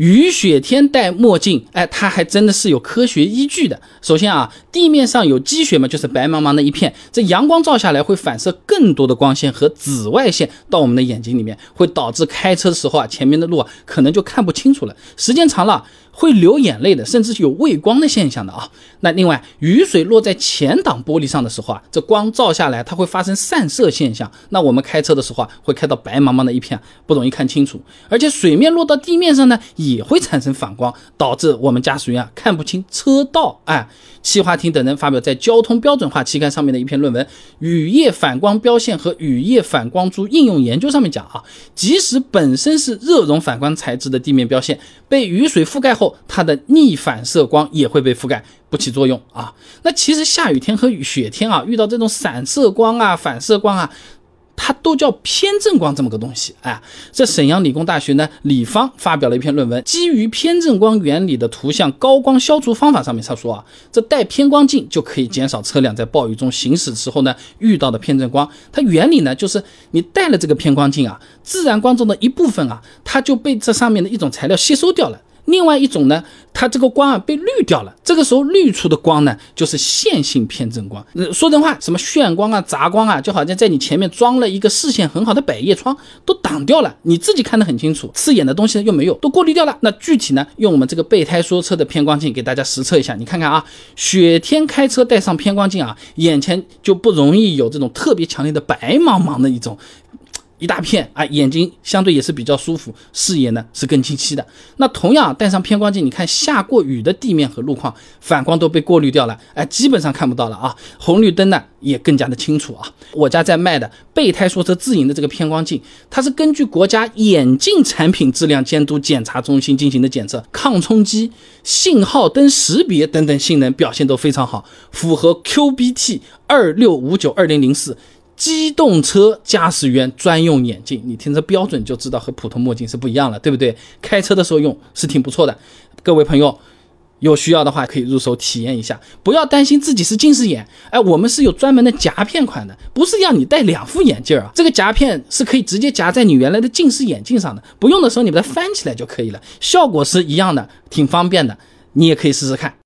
雨雪天戴墨镜，哎，它还真的是有科学依据的。首先啊，地面上有积雪嘛，就是白茫茫的一片，这阳光照下来会反射更多的光线和紫外线到我们的眼睛里面，会导致开车的时候啊，前面的路啊可能就看不清楚了。时间长了会流眼泪的，甚至是有畏光的现象的啊。那另外，雨水落在前挡玻璃上的时候啊，这光照下来它会发生散射现象，那我们开车的时候啊，会开到白茫茫的一片，不容易看清楚。而且水面落到地面上呢，也会产生反光，导致我们驾驶员啊看不清车道。哎，戚华厅等人发表在《交通标准化》期刊上面的一篇论文《雨夜反光标线和雨夜反光珠应用研究》上面讲啊，即使本身是热熔反光材质的地面标线，被雨水覆盖后，它的逆反射光也会被覆盖。不起作用啊！那其实下雨天和雪天啊，遇到这种散射光啊、反射光啊，它都叫偏振光这么个东西。哎，这沈阳理工大学呢，李芳发表了一篇论文，基于偏振光原理的图像高光消除方法上面，他说啊，这带偏光镜就可以减少车辆在暴雨中行驶时候呢遇到的偏振光。它原理呢，就是你带了这个偏光镜啊，自然光中的一部分啊，它就被这上面的一种材料吸收掉了。另外一种呢，它这个光啊被滤掉了，这个时候滤出的光呢就是线性偏振光。说真话，什么眩光啊、杂光啊，就好像在你前面装了一个视线很好的百叶窗，都挡掉了，你自己看得很清楚，刺眼的东西又没有，都过滤掉了。那具体呢，用我们这个备胎说车的偏光镜给大家实测一下，你看看啊，雪天开车带上偏光镜啊，眼前就不容易有这种特别强烈的白茫茫的一种。一大片啊，眼睛相对也是比较舒服，视野呢是更清晰的。那同样带上偏光镜，你看下过雨的地面和路况，反光都被过滤掉了，哎，基本上看不到了啊。红绿灯呢也更加的清楚啊。我家在卖的备胎说车自营的这个偏光镜，它是根据国家眼镜产品质量监督检查中心进行的检测，抗冲击、信号灯识别等等性能表现都非常好，符合 QBT 二六五九二零零四。机动车驾驶员专用眼镜，你听这标准就知道和普通墨镜是不一样了，对不对？开车的时候用是挺不错的。各位朋友，有需要的话可以入手体验一下，不要担心自己是近视眼。哎，我们是有专门的夹片款的，不是要你戴两副眼镜啊。这个夹片是可以直接夹在你原来的近视眼镜上的，不用的时候你把它翻起来就可以了，效果是一样的，挺方便的。你也可以试试看。